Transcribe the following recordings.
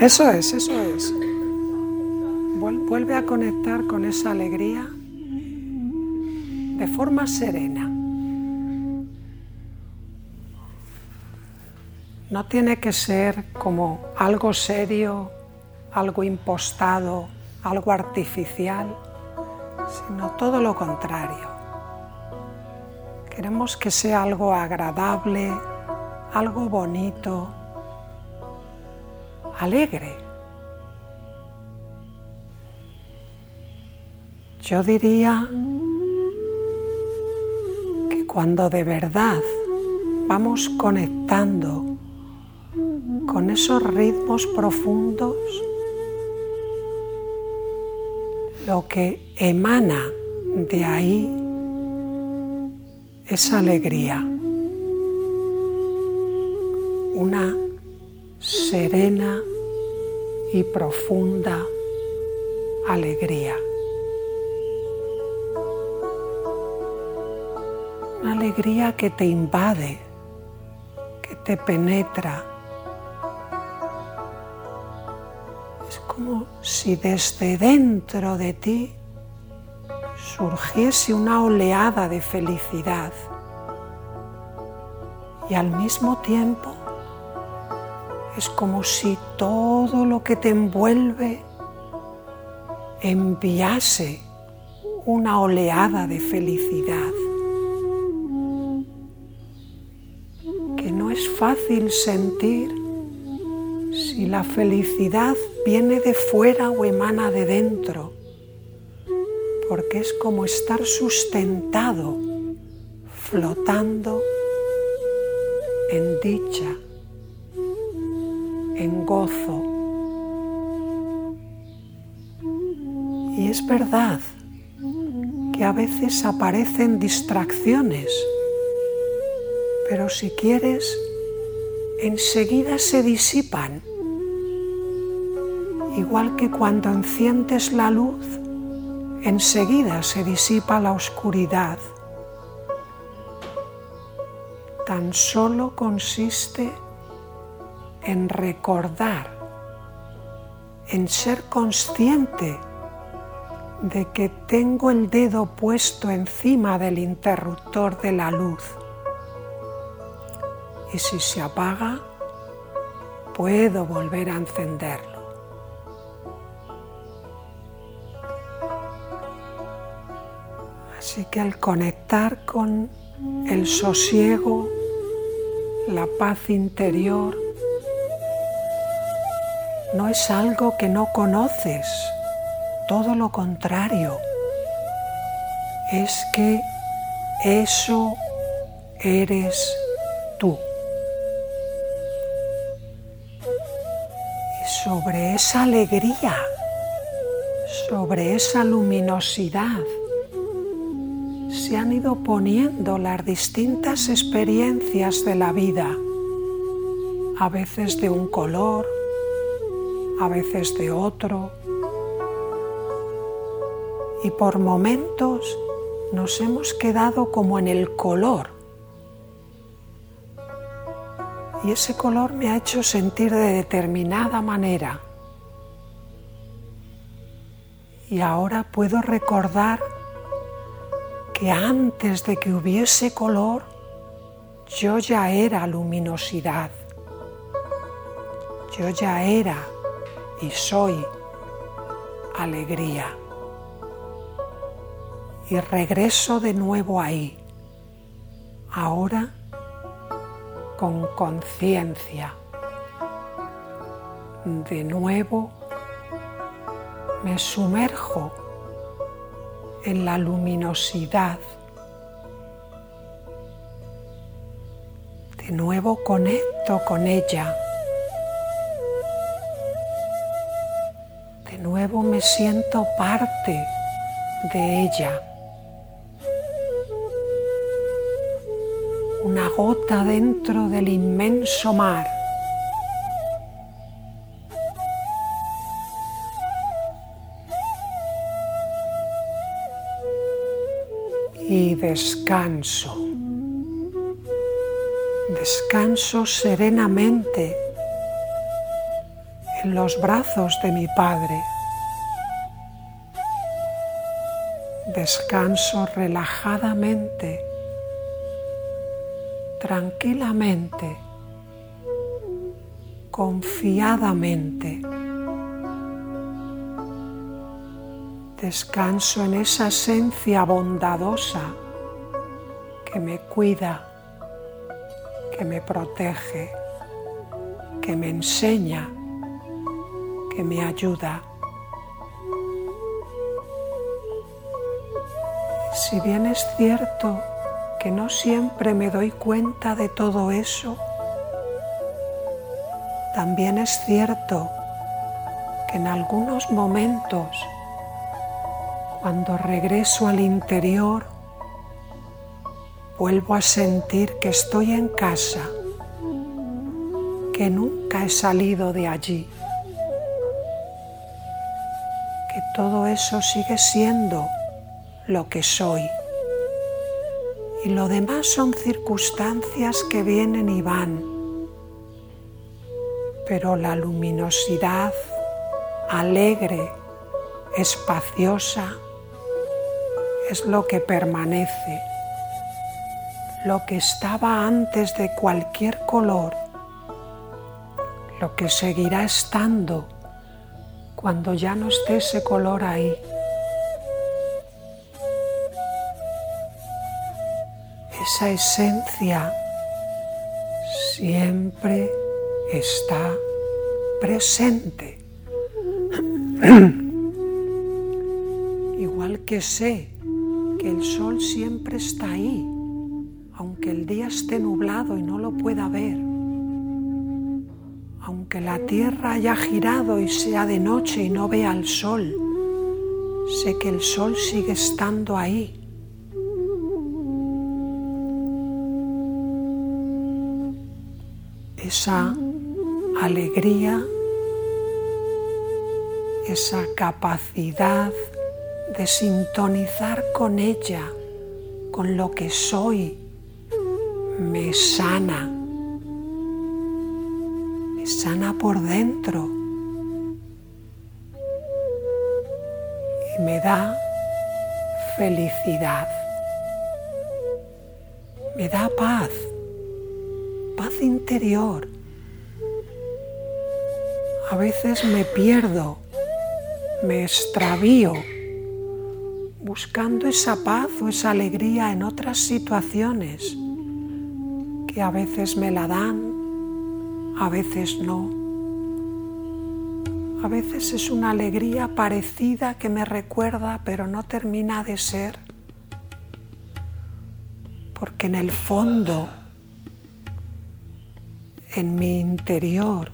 Eso es, eso es. Vuelve a conectar con esa alegría de forma serena. No tiene que ser como algo serio, algo impostado, algo artificial, sino todo lo contrario. Queremos que sea algo agradable, algo bonito, alegre. Yo diría que cuando de verdad vamos conectando con esos ritmos profundos, lo que emana de ahí es alegría, una serena y profunda alegría. Una alegría que te invade, que te penetra. Es como si desde dentro de ti surgiese una oleada de felicidad y al mismo tiempo es como si todo lo que te envuelve enviase una oleada de felicidad. Que no es fácil sentir si la felicidad viene de fuera o emana de dentro, porque es como estar sustentado, flotando en dicha Y es verdad que a veces aparecen distracciones, pero si quieres, enseguida se disipan. Igual que cuando enciendes la luz, enseguida se disipa la oscuridad. Tan solo consiste en recordar, en ser consciente de que tengo el dedo puesto encima del interruptor de la luz. Y si se apaga, puedo volver a encenderlo. Así que al conectar con el sosiego, la paz interior, no es algo que no conoces, todo lo contrario, es que eso eres tú. Y sobre esa alegría, sobre esa luminosidad, se han ido poniendo las distintas experiencias de la vida, a veces de un color, a veces de otro. Y por momentos nos hemos quedado como en el color. Y ese color me ha hecho sentir de determinada manera. Y ahora puedo recordar que antes de que hubiese color, yo ya era luminosidad. Yo ya era y soy alegría. Y regreso de nuevo ahí, ahora con conciencia. De nuevo me sumerjo en la luminosidad. De nuevo conecto con ella. Siento parte de ella. Una gota dentro del inmenso mar. Y descanso. Descanso serenamente en los brazos de mi Padre. Descanso relajadamente, tranquilamente, confiadamente. Descanso en esa esencia bondadosa que me cuida, que me protege, que me enseña, que me ayuda. Si bien es cierto que no siempre me doy cuenta de todo eso, también es cierto que en algunos momentos cuando regreso al interior, vuelvo a sentir que estoy en casa, que nunca he salido de allí, que todo eso sigue siendo lo que soy. Y lo demás son circunstancias que vienen y van, pero la luminosidad alegre, espaciosa, es lo que permanece, lo que estaba antes de cualquier color, lo que seguirá estando cuando ya no esté ese color ahí. Esa esencia siempre está presente. Igual que sé que el sol siempre está ahí, aunque el día esté nublado y no lo pueda ver, aunque la tierra haya girado y sea de noche y no vea el sol, sé que el sol sigue estando ahí. Esa alegría, esa capacidad de sintonizar con ella, con lo que soy, me sana, me sana por dentro. Y me da felicidad, me da paz, paz interior. A veces me pierdo, me extravío buscando esa paz o esa alegría en otras situaciones que a veces me la dan, a veces no. A veces es una alegría parecida que me recuerda pero no termina de ser. Porque en el fondo, en mi interior,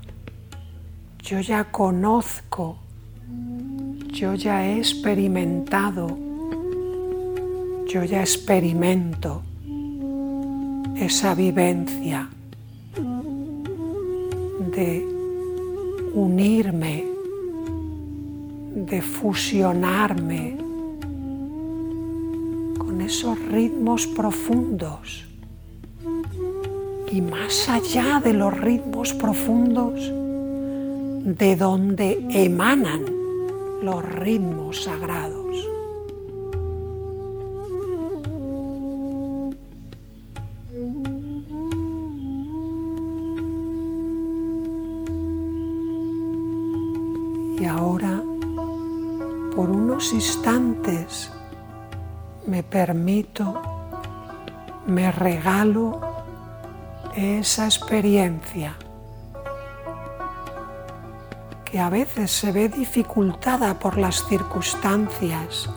yo ya conozco, yo ya he experimentado yo ya experimento esa vivencia de unirme, de fusionarme con esos ritmos profundos y más allá de los ritmos profundos de donde emanan los ritmos sagrados. instantes me permito, me regalo esa experiencia que a veces se ve dificultada por las circunstancias,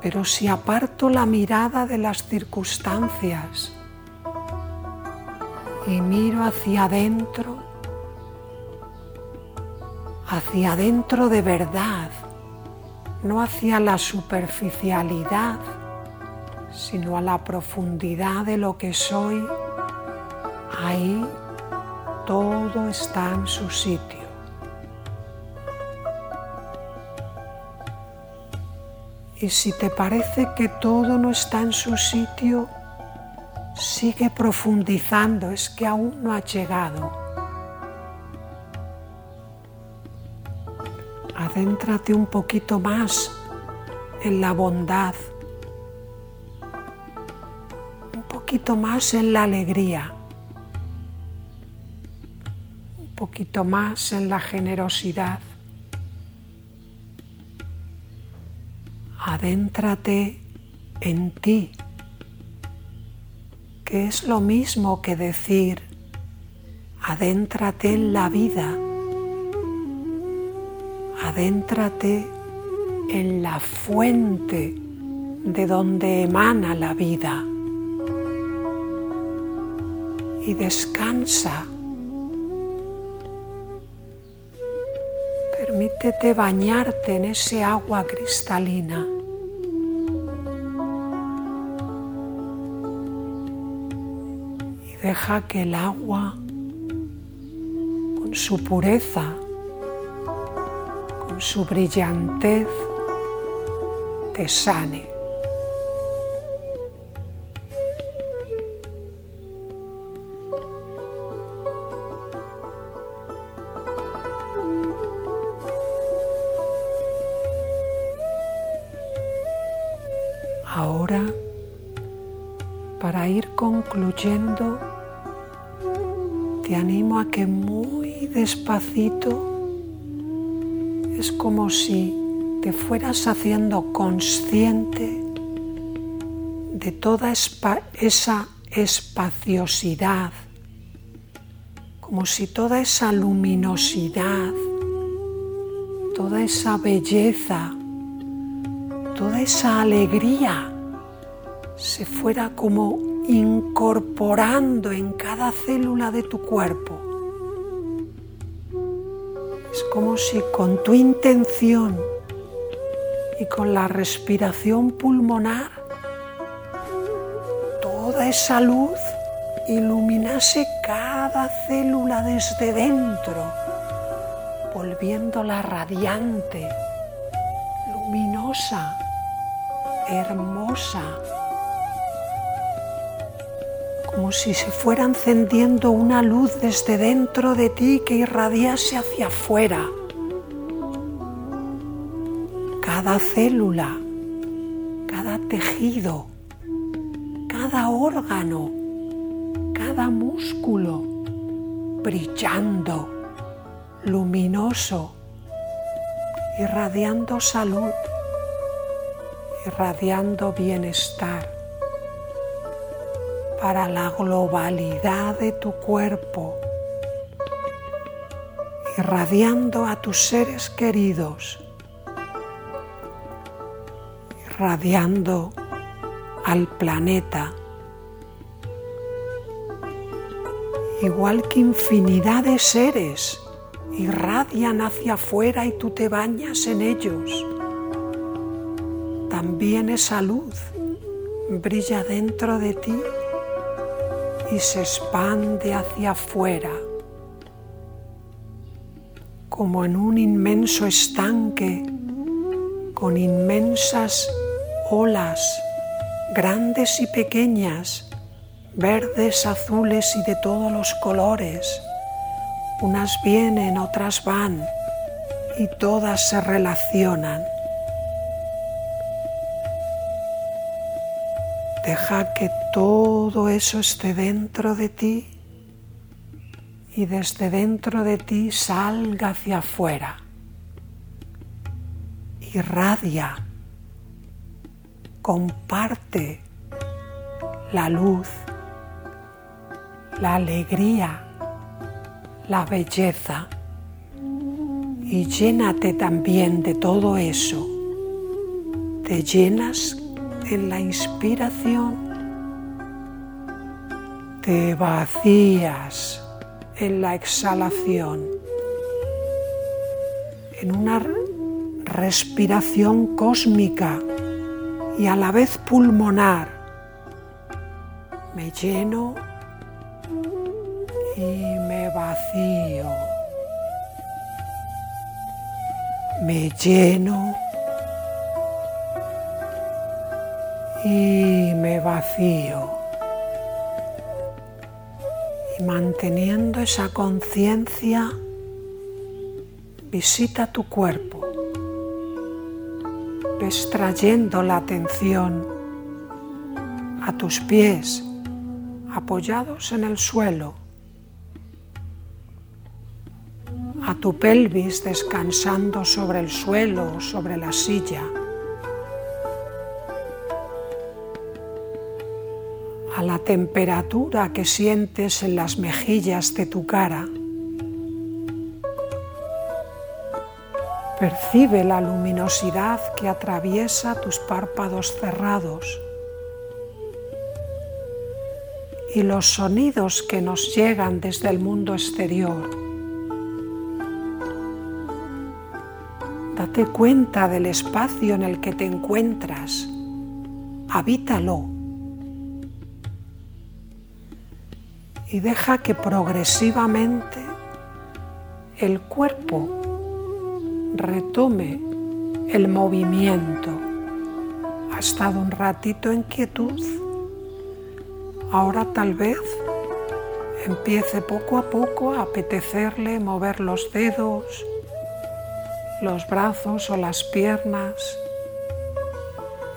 pero si aparto la mirada de las circunstancias y miro hacia adentro, hacia adentro de verdad, no hacia la superficialidad, sino a la profundidad de lo que soy, ahí todo está en su sitio. Y si te parece que todo no está en su sitio, sigue profundizando, es que aún no ha llegado Adéntrate un poquito más en la bondad, poquito más en la alegría, un poquito más en la generosidad. Adéntrate en ti, que es lo mismo que decir, adéntrate en la vida, adéntrate en la fuente de donde emana la vida y descansa. Permítete bañarte en ese agua cristalina. Y deja que el agua, con su pureza, con su brillantez, te sane. Concluyendo, te animo a que muy despacito es como si te fueras haciendo consciente de toda esa espaciosidad, como si toda esa luminosidad, toda esa belleza, toda esa alegría se fuera como incorporando en cada célula de tu cuerpo. Es como si con tu intención y con la respiración pulmonar toda esa luz iluminase cada célula desde dentro, volviéndola radiante, luminosa, hermosa, como si se fuera encendiendo una luz desde dentro de ti que irradiase hacia afuera. Cada célula, cada tejido, cada órgano, cada músculo brillando, luminoso, irradiando salud, irradiando bienestar para la globalidad de tu cuerpo, irradiando a tus seres queridos radiando al planeta, igual que infinidad de seres irradian hacia afuera y tú te bañas en ellos. También esa luz brilla dentro de ti y se expande hacia afuera, como en un inmenso estanque con inmensas olas, grandes y pequeñas, verdes, azules y de todos los colores. Unas vienen, otras van y todas se relacionan. Deja que todo eso esté dentro de ti y desde dentro de ti salga hacia afuera. Irradia comparte la luz, la alegría, la belleza y llénate también de todo eso. Te llenas en la inspiración, te vacías en la exhalación, en una respiración cósmica y a la vez pulmonar. Me lleno y me vacío. Me lleno y me vacío. Y manteniendo esa conciencia, visita tu cuerpo ves trayendo la atención a tus pies apoyados en el suelo, a tu pelvis descansando sobre el suelo sobre la silla. Temperatura que sientes en las mejillas de tu cara. Percibe la luminosidad que atraviesa tus párpados cerrados y los sonidos que nos llegan desde el mundo exterior. Date cuenta del espacio en el que te encuentras. Habítalo. Y deja que progresivamente el cuerpo retome el movimiento. Ha estado un ratito en quietud. Ahora tal vez empiece poco a poco a apetecerle mover los dedos, los brazos o las piernas,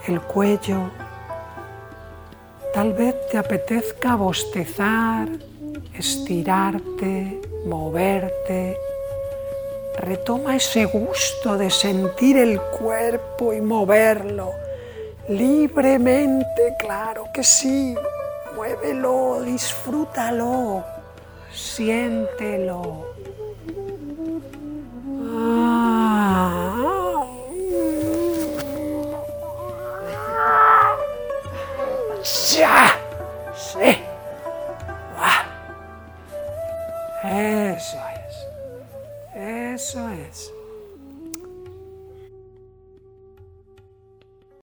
el cuello, Tal vez te apetezca bostezar, estirarte, moverte. Retoma ese gusto de sentir el cuerpo y moverlo libremente, claro que sí. Muévelo, disfrútalo, siéntelo. ¡Ya! ¡Sí! ¡Ah! Eso es. Eso es.